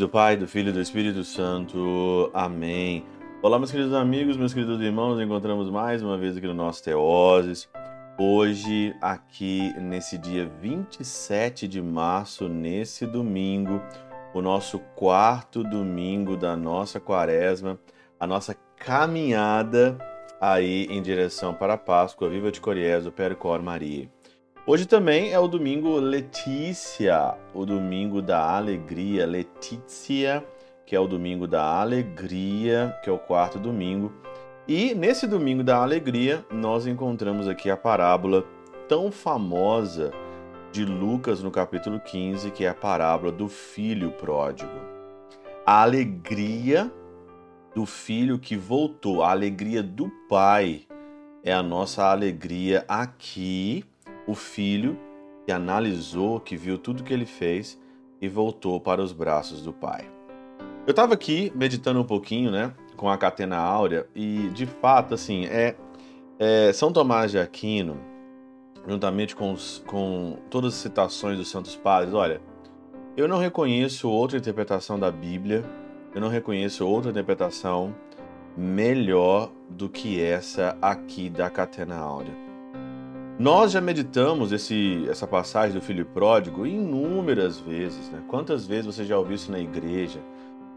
do Pai, do Filho e do Espírito Santo. Amém. Olá, meus queridos amigos, meus queridos irmãos, encontramos mais uma vez aqui no nosso Teoses. Hoje, aqui nesse dia 27 de março, nesse domingo, o nosso quarto domingo da nossa quaresma, a nossa caminhada aí em direção para a Páscoa. Viva de Coriezo, Percor Maria. Hoje também é o domingo Letícia, o domingo da alegria, Letícia, que é o domingo da alegria, que é o quarto domingo. E nesse domingo da alegria, nós encontramos aqui a parábola tão famosa de Lucas no capítulo 15, que é a parábola do filho pródigo. A alegria do filho que voltou, a alegria do pai é a nossa alegria aqui o filho que analisou, que viu tudo que ele fez e voltou para os braços do pai. Eu estava aqui meditando um pouquinho, né, com a catena áurea e de fato, assim, é, é São Tomás de Aquino, juntamente com, os, com todas as citações dos Santos Padres, olha, eu não reconheço outra interpretação da Bíblia, eu não reconheço outra interpretação melhor do que essa aqui da catena áurea. Nós já meditamos esse, essa passagem do filho pródigo inúmeras vezes. Né? Quantas vezes você já ouviu isso na igreja?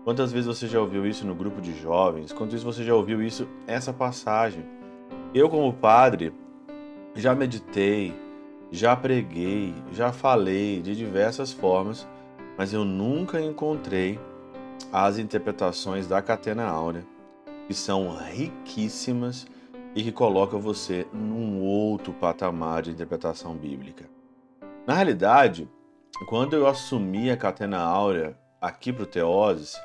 Quantas vezes você já ouviu isso no grupo de jovens? Quantas vezes você já ouviu isso, essa passagem? Eu, como padre, já meditei, já preguei, já falei de diversas formas, mas eu nunca encontrei as interpretações da Catena Áurea, que são riquíssimas e que coloca você num outro patamar de interpretação bíblica. Na realidade, quando eu assumi a catena áurea aqui para o Teoses,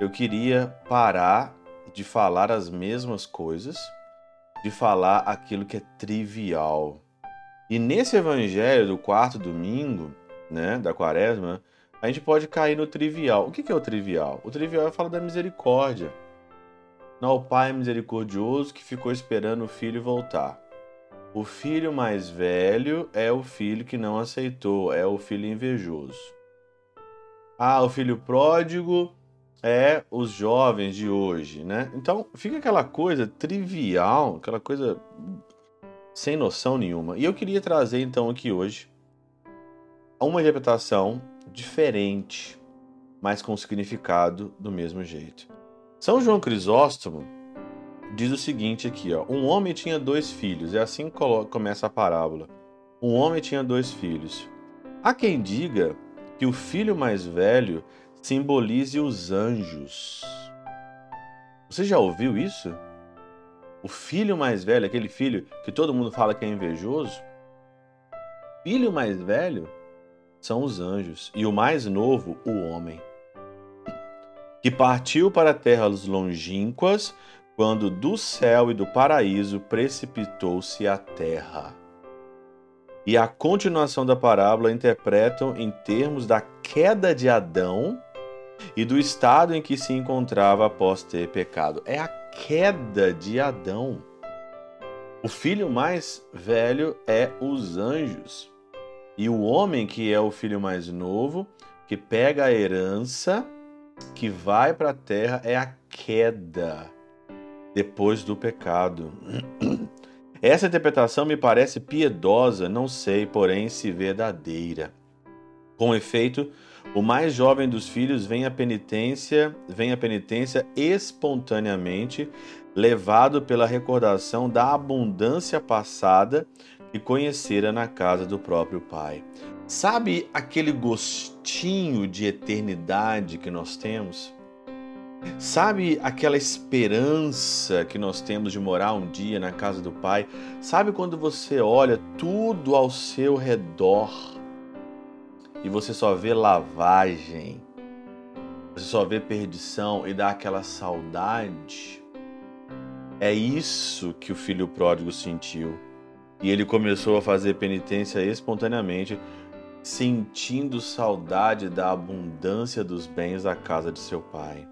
eu queria parar de falar as mesmas coisas, de falar aquilo que é trivial. E nesse evangelho do quarto domingo, né, da quaresma, a gente pode cair no trivial. O que é o trivial? O trivial é falar da misericórdia o pai misericordioso que ficou esperando o filho voltar. O filho mais velho é o filho que não aceitou, é o filho invejoso. Ah, o filho pródigo é os jovens de hoje, né? Então fica aquela coisa trivial, aquela coisa sem noção nenhuma. E eu queria trazer então aqui hoje uma interpretação diferente, mas com significado do mesmo jeito. São João Crisóstomo diz o seguinte aqui, ó: Um homem tinha dois filhos, é assim que começa a parábola. Um homem tinha dois filhos. Há quem diga que o filho mais velho simbolize os anjos. Você já ouviu isso? O filho mais velho, aquele filho que todo mundo fala que é invejoso, filho mais velho são os anjos e o mais novo, o homem que partiu para terras longínquas, quando do céu e do paraíso precipitou-se a terra. E a continuação da parábola interpretam em termos da queda de Adão e do estado em que se encontrava após ter pecado. É a queda de Adão. O filho mais velho é os anjos. E o homem, que é o filho mais novo, que pega a herança que vai para a terra é a queda depois do pecado. Essa interpretação me parece piedosa, não sei, porém, se verdadeira. Com efeito, o mais jovem dos filhos vem à penitência, vem à penitência espontaneamente, levado pela recordação da abundância passada que conhecera na casa do próprio pai. Sabe aquele gostinho de eternidade que nós temos? Sabe aquela esperança que nós temos de morar um dia na casa do Pai? Sabe quando você olha tudo ao seu redor e você só vê lavagem, você só vê perdição e dá aquela saudade? É isso que o filho pródigo sentiu. E ele começou a fazer penitência espontaneamente sentindo saudade da abundância dos bens da casa de seu pai.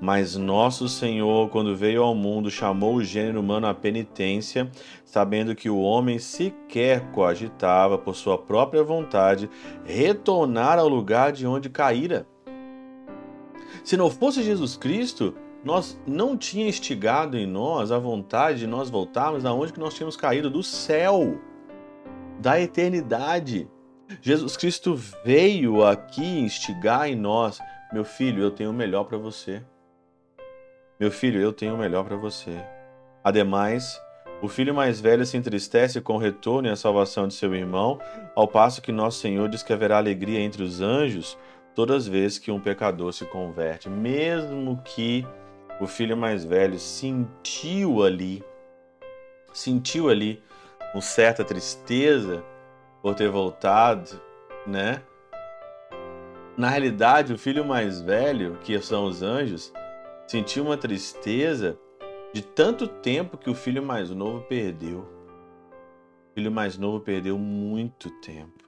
Mas nosso Senhor, quando veio ao mundo, chamou o gênero humano à penitência, sabendo que o homem sequer coagitava, por sua própria vontade, retornar ao lugar de onde caíra. Se não fosse Jesus Cristo, nós não tinha instigado em nós a vontade de nós voltarmos aonde que nós tínhamos caído do céu, da eternidade. Jesus Cristo veio aqui instigar em nós, meu filho, eu tenho o melhor para você. Meu filho, eu tenho o melhor para você. Ademais, o filho mais velho se entristece com o retorno e a salvação de seu irmão, ao passo que nosso Senhor diz que haverá alegria entre os anjos todas as vezes que um pecador se converte, mesmo que o filho mais velho sentiu ali, sentiu ali uma certa tristeza por ter voltado, né? Na realidade, o filho mais velho, que são os anjos, sentiu uma tristeza de tanto tempo que o filho mais novo perdeu. O filho mais novo perdeu muito tempo.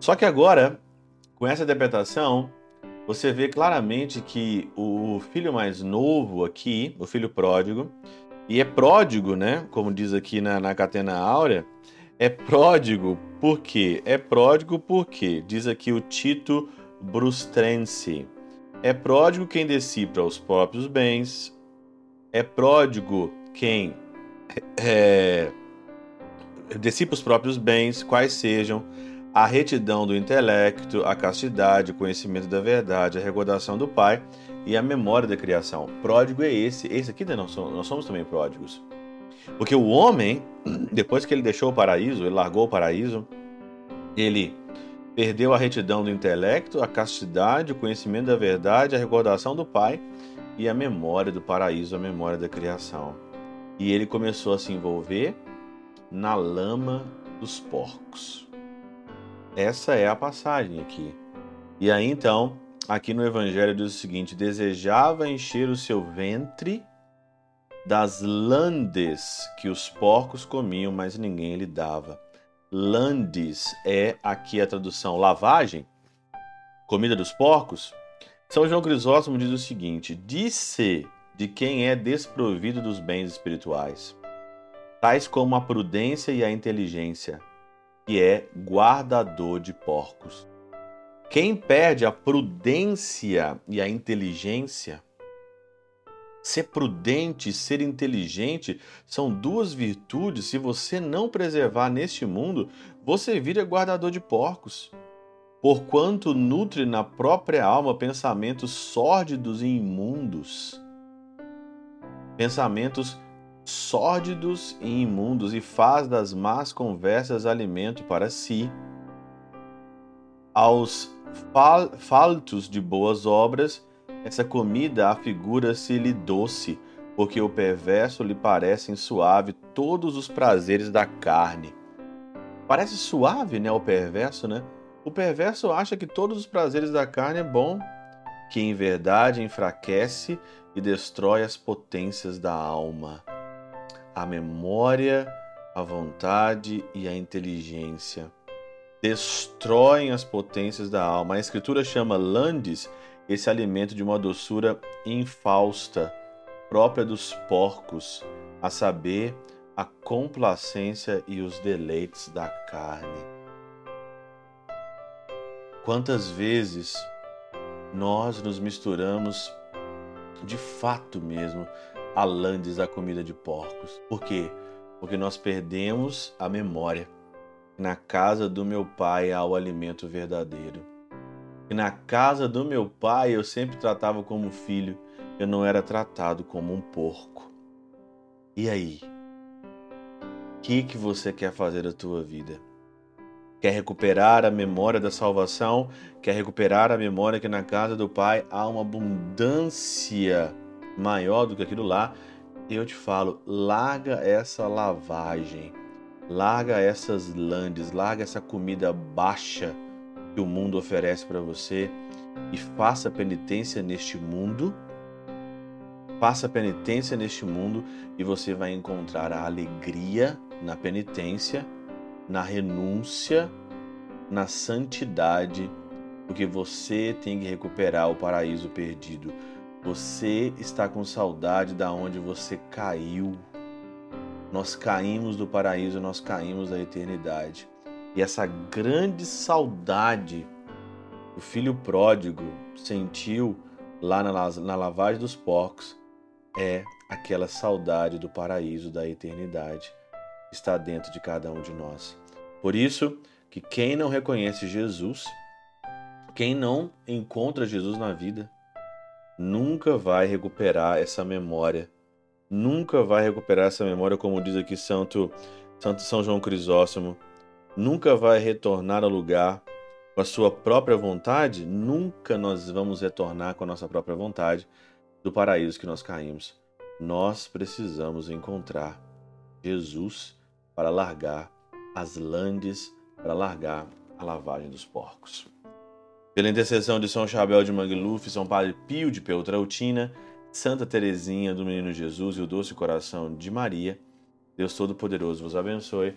Só que agora, com essa interpretação, você vê claramente que o filho mais novo aqui, o filho pródigo, e é pródigo, né? Como diz aqui na, na Catena Áurea, é pródigo por quê? É pródigo porque, diz aqui o Tito Brustrense, é pródigo quem decifra os próprios bens, é pródigo quem é, dissipa os próprios bens, quais sejam a retidão do intelecto, a castidade, o conhecimento da verdade, a recordação do Pai e a memória da criação. Pródigo é esse. Esse aqui somos, nós somos também pródigos. Porque o homem, depois que ele deixou o paraíso, ele largou o paraíso, ele perdeu a retidão do intelecto, a castidade, o conhecimento da verdade, a recordação do Pai e a memória do paraíso, a memória da criação. E ele começou a se envolver na lama dos porcos. Essa é a passagem aqui. E aí então, aqui no Evangelho diz o seguinte: desejava encher o seu ventre das landes que os porcos comiam, mas ninguém lhe dava. Landes é aqui a tradução lavagem, comida dos porcos, são João Crisóstomo diz o seguinte: disse de quem é desprovido dos bens espirituais, tais como a prudência e a inteligência, que é guardador de porcos. Quem perde a prudência e a inteligência, ser prudente ser inteligente são duas virtudes. Se você não preservar neste mundo, você vira guardador de porcos porquanto nutre na própria alma pensamentos sórdidos e imundos. Pensamentos sórdidos e imundos, e faz das más conversas alimento para si. Aos fal faltos de boas obras, essa comida afigura-se-lhe doce, porque o perverso lhe parecem suave todos os prazeres da carne. Parece suave, né, o perverso, né? O perverso acha que todos os prazeres da carne é bom, que em verdade enfraquece e destrói as potências da alma, a memória, a vontade e a inteligência. Destroem as potências da alma. A Escritura chama landes esse alimento de uma doçura infausta, própria dos porcos, a saber, a complacência e os deleites da carne. Quantas vezes nós nos misturamos de fato mesmo a landes da comida de porcos? Por quê? Porque nós perdemos a memória. Na casa do meu pai há o alimento verdadeiro. E na casa do meu pai eu sempre tratava como filho, eu não era tratado como um porco. E aí? O que, que você quer fazer da tua vida? quer recuperar a memória da salvação, quer recuperar a memória que na casa do Pai há uma abundância maior do que aquilo lá, eu te falo, larga essa lavagem, larga essas landes, larga essa comida baixa que o mundo oferece para você e faça penitência neste mundo. Faça penitência neste mundo e você vai encontrar a alegria na penitência na renúncia, na santidade, porque você tem que recuperar o paraíso perdido. Você está com saudade da onde você caiu. Nós caímos do paraíso, nós caímos da eternidade. E essa grande saudade o filho pródigo sentiu lá na, na lavagem dos porcos, é aquela saudade do paraíso, da eternidade, que está dentro de cada um de nós. Por isso que quem não reconhece Jesus, quem não encontra Jesus na vida, nunca vai recuperar essa memória, nunca vai recuperar essa memória, como diz aqui Santo, Santo São João Crisóstomo, nunca vai retornar ao lugar com a sua própria vontade, nunca nós vamos retornar com a nossa própria vontade do paraíso que nós caímos. Nós precisamos encontrar Jesus para largar as landes, para largar a lavagem dos porcos. Pela intercessão de São Chabel de Mangluf, São Padre Pio de Peltrautina, Santa Teresinha do Menino Jesus e o Doce Coração de Maria, Deus Todo-Poderoso vos abençoe.